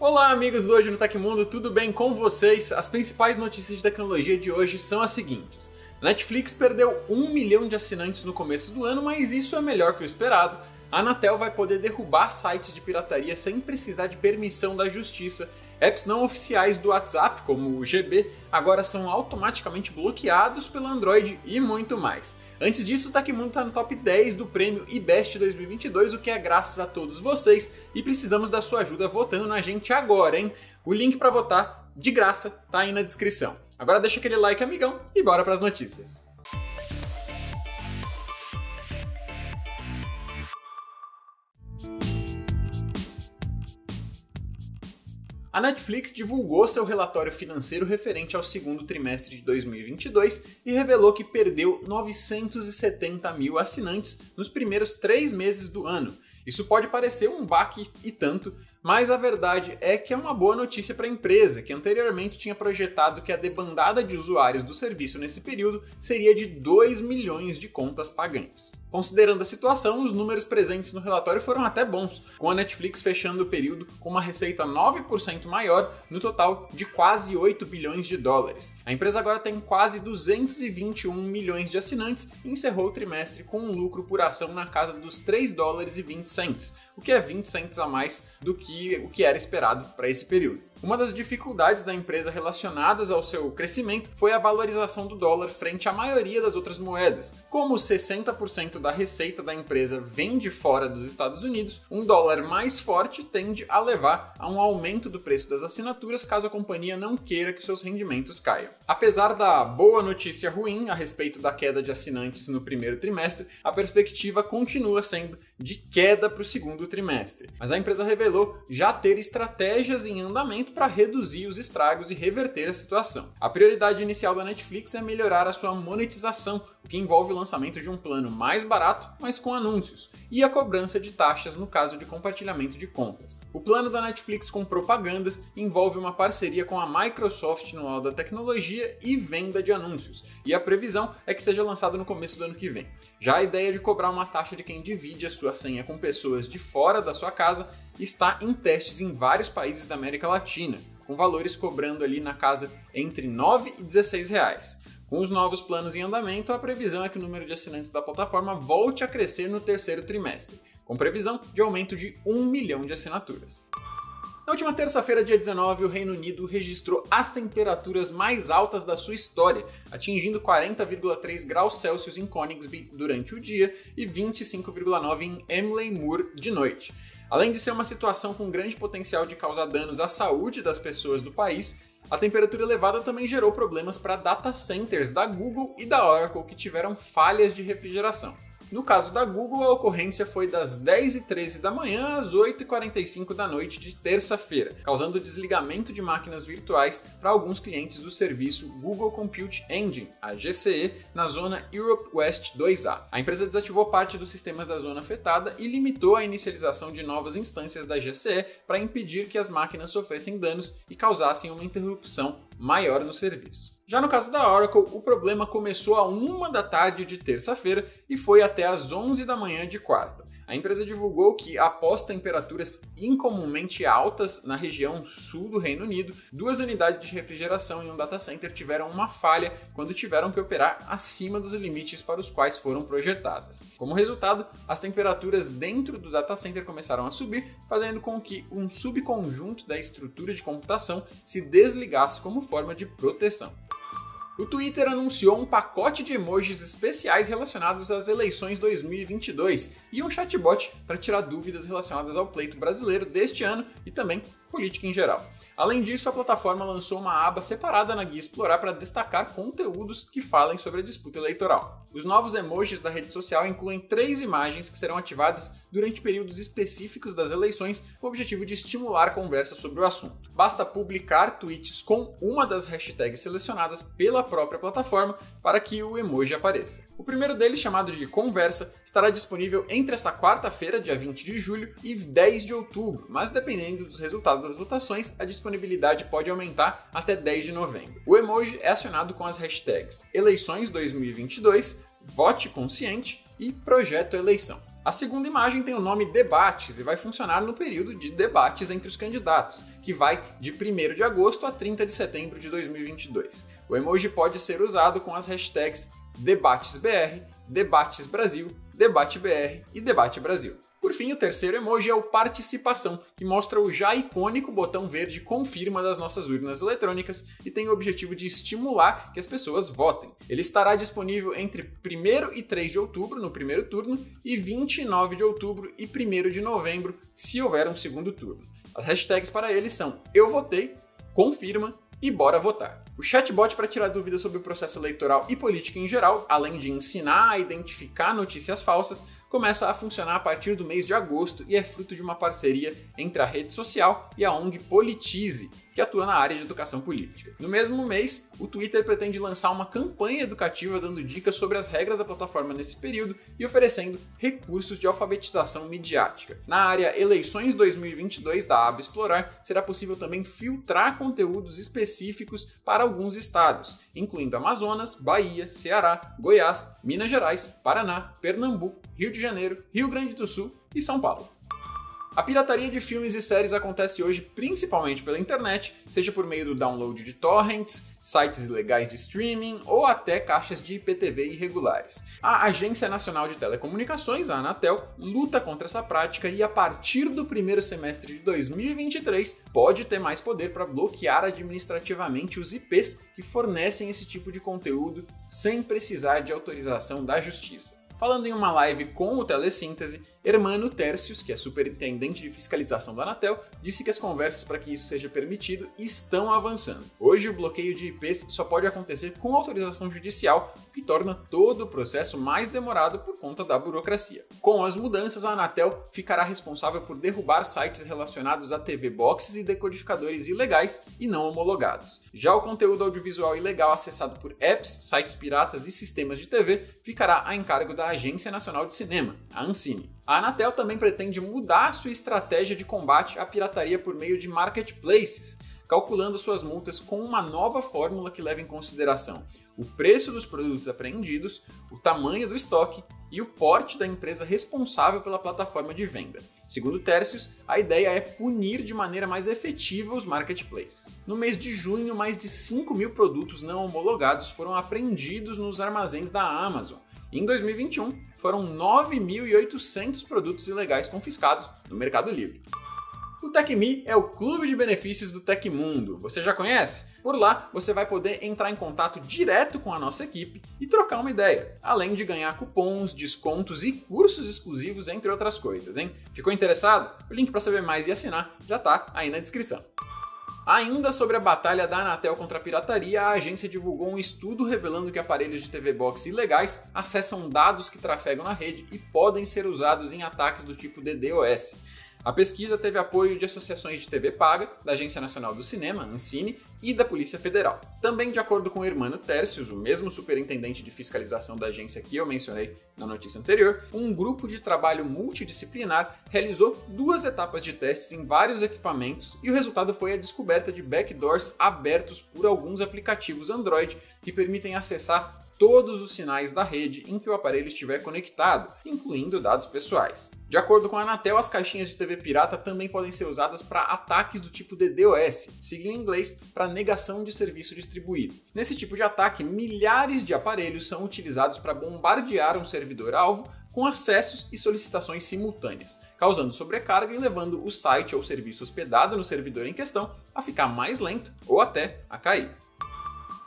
Olá, amigos do Hoje no Tecmundo, tudo bem com vocês? As principais notícias de tecnologia de hoje são as seguintes. Netflix perdeu um milhão de assinantes no começo do ano, mas isso é melhor que o esperado. A Anatel vai poder derrubar sites de pirataria sem precisar de permissão da justiça. Apps não oficiais do WhatsApp, como o GB, agora são automaticamente bloqueados pelo Android e muito mais. Antes disso, o Tecmundo está no top 10 do prêmio IBEST 2022, o que é graças a todos vocês e precisamos da sua ajuda votando na gente agora, hein? O link para votar, de graça, tá aí na descrição. Agora deixa aquele like, amigão, e bora para as notícias. A Netflix divulgou seu relatório financeiro referente ao segundo trimestre de 2022 e revelou que perdeu 970 mil assinantes nos primeiros três meses do ano. Isso pode parecer um baque e tanto, mas a verdade é que é uma boa notícia para a empresa, que anteriormente tinha projetado que a debandada de usuários do serviço nesse período seria de 2 milhões de contas pagantes. Considerando a situação, os números presentes no relatório foram até bons, com a Netflix fechando o período com uma receita 9% maior, no total de quase 8 bilhões de dólares. A empresa agora tem quase 221 milhões de assinantes e encerrou o trimestre com um lucro por ação na casa dos 3 dólares e 20 cents, o que é 20 cents a mais do que o que era esperado para esse período. Uma das dificuldades da empresa relacionadas ao seu crescimento foi a valorização do dólar frente à maioria das outras moedas. Como 60% da receita da empresa vem de fora dos Estados Unidos, um dólar mais forte tende a levar a um aumento do preço das assinaturas caso a companhia não queira que seus rendimentos caiam. Apesar da boa notícia ruim a respeito da queda de assinantes no primeiro trimestre, a perspectiva continua sendo de queda para o segundo trimestre. Mas a empresa revelou já ter estratégias em andamento para reduzir os estragos e reverter a situação. A prioridade inicial da Netflix é melhorar a sua monetização, o que envolve o lançamento de um plano mais barato, mas com anúncios, e a cobrança de taxas no caso de compartilhamento de contas. O plano da Netflix com propagandas envolve uma parceria com a Microsoft no lado da tecnologia e venda de anúncios, e a previsão é que seja lançado no começo do ano que vem. Já a ideia de cobrar uma taxa de quem divide a sua senha com pessoas de fora da sua casa está em testes em vários países da América Latina, com valores cobrando ali na casa entre 9 e 16 reais. Com os novos planos em andamento, a previsão é que o número de assinantes da plataforma volte a crescer no terceiro trimestre, com previsão de aumento de 1 milhão de assinaturas. Na última terça-feira, dia 19, o Reino Unido registrou as temperaturas mais altas da sua história, atingindo 40,3 graus Celsius em Coningsby durante o dia e 25,9 em Emley Moor de noite. Além de ser uma situação com grande potencial de causar danos à saúde das pessoas do país, a temperatura elevada também gerou problemas para data centers da Google e da Oracle que tiveram falhas de refrigeração. No caso da Google, a ocorrência foi das 10h13 da manhã às 8h45 da noite de terça-feira, causando desligamento de máquinas virtuais para alguns clientes do serviço Google Compute Engine, a GCE, na zona Europe West 2A. A empresa desativou parte dos sistemas da zona afetada e limitou a inicialização de novas instâncias da GCE para impedir que as máquinas sofressem danos e causassem uma interrupção maior no serviço. Já no caso da Oracle, o problema começou a uma da tarde de terça-feira e foi até às 11 da manhã de quarta. A empresa divulgou que, após temperaturas incomumente altas na região sul do Reino Unido, duas unidades de refrigeração em um data center tiveram uma falha quando tiveram que operar acima dos limites para os quais foram projetadas. Como resultado, as temperaturas dentro do data center começaram a subir, fazendo com que um subconjunto da estrutura de computação se desligasse como forma de proteção o Twitter anunciou um pacote de emojis especiais relacionados às eleições 2022 e um chatbot para tirar dúvidas relacionadas ao pleito brasileiro deste ano e também política em geral. Além disso, a plataforma lançou uma aba separada na guia Explorar para destacar conteúdos que falem sobre a disputa eleitoral. Os novos emojis da rede social incluem três imagens que serão ativadas durante períodos específicos das eleições com o objetivo de estimular conversa sobre o assunto. Basta publicar tweets com uma das hashtags selecionadas pela própria plataforma para que o emoji apareça. O primeiro deles, chamado de Conversa, estará disponível entre essa quarta-feira, dia 20 de julho, e 10 de outubro, mas dependendo dos resultados das votações, a disponibilidade pode aumentar até 10 de novembro. O emoji é acionado com as hashtags Eleições 2022, Vote Consciente e Projeto Eleição. A segunda imagem tem o nome Debates e vai funcionar no período de debates entre os candidatos, que vai de 1 de agosto a 30 de setembro de 2022. O emoji pode ser usado com as hashtags DebatesBR, DebatesBrasil, DebateBR e DebateBrasil. Por fim, o terceiro emoji é o participação, que mostra o já icônico botão verde confirma das nossas urnas eletrônicas e tem o objetivo de estimular que as pessoas votem. Ele estará disponível entre 1 e 3 de outubro no primeiro turno e 29 de outubro e 1 de novembro, se houver um segundo turno. As hashtags para ele são eu votei, confirma e bora votar. O chatbot para tirar dúvidas sobre o processo eleitoral e política em geral, além de ensinar a identificar notícias falsas, começa a funcionar a partir do mês de agosto e é fruto de uma parceria entre a rede social e a ONG Politize, que atua na área de educação política. No mesmo mês, o Twitter pretende lançar uma campanha educativa dando dicas sobre as regras da plataforma nesse período e oferecendo recursos de alfabetização midiática. Na área Eleições 2022 da aba Explorar, será possível também filtrar conteúdos específicos para alguns estados, incluindo Amazonas, Bahia, Ceará, Goiás, Minas Gerais, Paraná, Pernambuco, Rio de Janeiro, Rio Grande do Sul e São Paulo. A pirataria de filmes e séries acontece hoje principalmente pela internet, seja por meio do download de torrents, sites ilegais de streaming ou até caixas de IPTV irregulares. A Agência Nacional de Telecomunicações, a Anatel, luta contra essa prática e a partir do primeiro semestre de 2023 pode ter mais poder para bloquear administrativamente os IPs que fornecem esse tipo de conteúdo sem precisar de autorização da justiça. Falando em uma live com o Telesíntese, Hermano Tércios, que é superintendente de fiscalização da Anatel, disse que as conversas para que isso seja permitido estão avançando. Hoje, o bloqueio de IPs só pode acontecer com autorização judicial, o que torna todo o processo mais demorado por conta da burocracia. Com as mudanças, a Anatel ficará responsável por derrubar sites relacionados a TV boxes e decodificadores ilegais e não homologados. Já o conteúdo audiovisual ilegal acessado por apps, sites piratas e sistemas de TV ficará a encargo da Agência Nacional de Cinema, a Ancine. A Anatel também pretende mudar sua estratégia de combate à pirataria por meio de marketplaces, calculando suas multas com uma nova fórmula que leva em consideração o preço dos produtos apreendidos, o tamanho do estoque e o porte da empresa responsável pela plataforma de venda. Segundo Tercios, a ideia é punir de maneira mais efetiva os marketplaces. No mês de junho, mais de 5 mil produtos não homologados foram apreendidos nos armazéns da Amazon. Em 2021, foram 9.800 produtos ilegais confiscados no Mercado Livre. O TecMe é o clube de benefícios do Tecmundo. Você já conhece? Por lá, você vai poder entrar em contato direto com a nossa equipe e trocar uma ideia, além de ganhar cupons, descontos e cursos exclusivos, entre outras coisas, hein? Ficou interessado? O link para saber mais e assinar já está aí na descrição. Ainda sobre a batalha da Anatel contra a pirataria, a agência divulgou um estudo revelando que aparelhos de TV Box ilegais acessam dados que trafegam na rede e podem ser usados em ataques do tipo DDoS. A pesquisa teve apoio de associações de TV paga, da Agência Nacional do Cinema, Ancine, e da Polícia Federal. Também, de acordo com o Hermano Tércios, o mesmo superintendente de fiscalização da agência que eu mencionei na notícia anterior, um grupo de trabalho multidisciplinar realizou duas etapas de testes em vários equipamentos e o resultado foi a descoberta de backdoors abertos por alguns aplicativos Android que permitem acessar todos os sinais da rede em que o aparelho estiver conectado, incluindo dados pessoais. De acordo com a Anatel, as caixinhas de TV pirata também podem ser usadas para ataques do tipo DDoS, sigla em inglês para negação de serviço distribuído. Nesse tipo de ataque, milhares de aparelhos são utilizados para bombardear um servidor-alvo com acessos e solicitações simultâneas, causando sobrecarga e levando o site ou serviço hospedado no servidor em questão a ficar mais lento ou até a cair.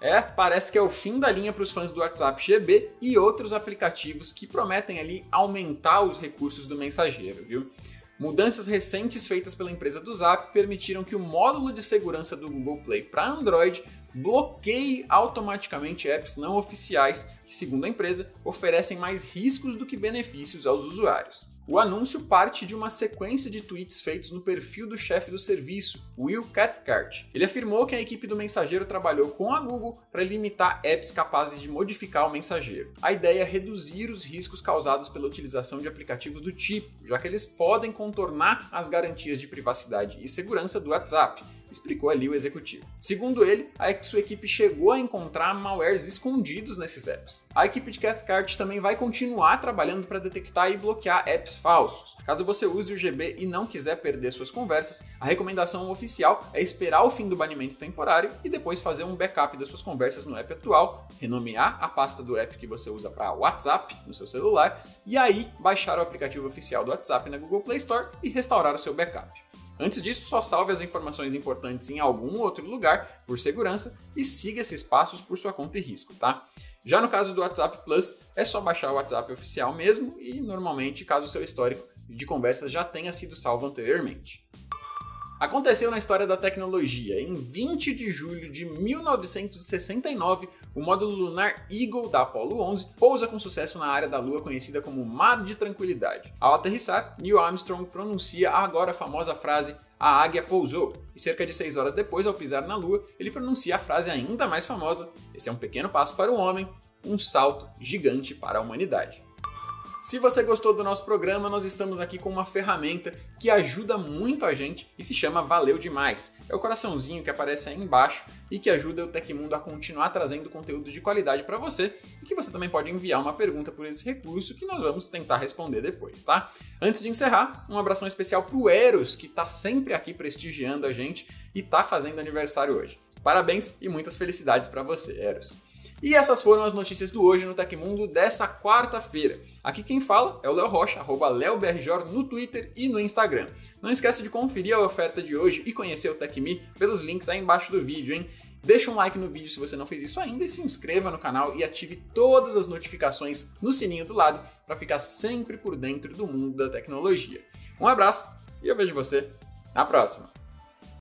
É, parece que é o fim da linha para os fãs do WhatsApp GB e outros aplicativos que prometem ali aumentar os recursos do mensageiro, viu? Mudanças recentes feitas pela empresa do Zap permitiram que o módulo de segurança do Google Play para Android bloqueie automaticamente apps não oficiais que, segundo a empresa, oferecem mais riscos do que benefícios aos usuários. O anúncio parte de uma sequência de tweets feitos no perfil do chefe do serviço, Will Cathcart. Ele afirmou que a equipe do mensageiro trabalhou com a Google para limitar apps capazes de modificar o mensageiro. A ideia é reduzir os riscos causados pela utilização de aplicativos do tipo, já que eles podem contornar as garantias de privacidade e segurança do WhatsApp explicou ali o executivo. Segundo ele, a sua equipe chegou a encontrar malwares escondidos nesses apps. A equipe de Cathcart também vai continuar trabalhando para detectar e bloquear apps falsos. Caso você use o GB e não quiser perder suas conversas, a recomendação oficial é esperar o fim do banimento temporário e depois fazer um backup das suas conversas no app atual, renomear a pasta do app que você usa para WhatsApp no seu celular e aí baixar o aplicativo oficial do WhatsApp na Google Play Store e restaurar o seu backup. Antes disso, só salve as informações importantes em algum outro lugar por segurança e siga esses passos por sua conta e risco, tá? Já no caso do WhatsApp Plus, é só baixar o WhatsApp oficial mesmo e normalmente, caso o seu histórico de conversas já tenha sido salvo anteriormente. Aconteceu na história da tecnologia. Em 20 de julho de 1969, o módulo lunar Eagle da Apollo 11 pousa com sucesso na área da Lua conhecida como Mar de Tranquilidade. Ao aterrissar, Neil Armstrong pronuncia a agora famosa frase a águia pousou, e cerca de 6 horas depois, ao pisar na Lua, ele pronuncia a frase ainda mais famosa: Esse é um pequeno passo para o homem, um salto gigante para a humanidade. Se você gostou do nosso programa, nós estamos aqui com uma ferramenta que ajuda muito a gente e se chama Valeu Demais. É o coraçãozinho que aparece aí embaixo e que ajuda o Tecmundo a continuar trazendo conteúdos de qualidade para você e que você também pode enviar uma pergunta por esse recurso que nós vamos tentar responder depois, tá? Antes de encerrar, um abração especial pro Eros, que está sempre aqui prestigiando a gente e está fazendo aniversário hoje. Parabéns e muitas felicidades para você, Eros. E essas foram as notícias do Hoje no Tecmundo dessa quarta-feira. Aqui quem fala é o Léo Rocha, arroba LeoBRJ no Twitter e no Instagram. Não esqueça de conferir a oferta de hoje e conhecer o TecMe pelos links aí embaixo do vídeo, hein? Deixa um like no vídeo se você não fez isso ainda e se inscreva no canal e ative todas as notificações no sininho do lado para ficar sempre por dentro do mundo da tecnologia. Um abraço e eu vejo você na próxima!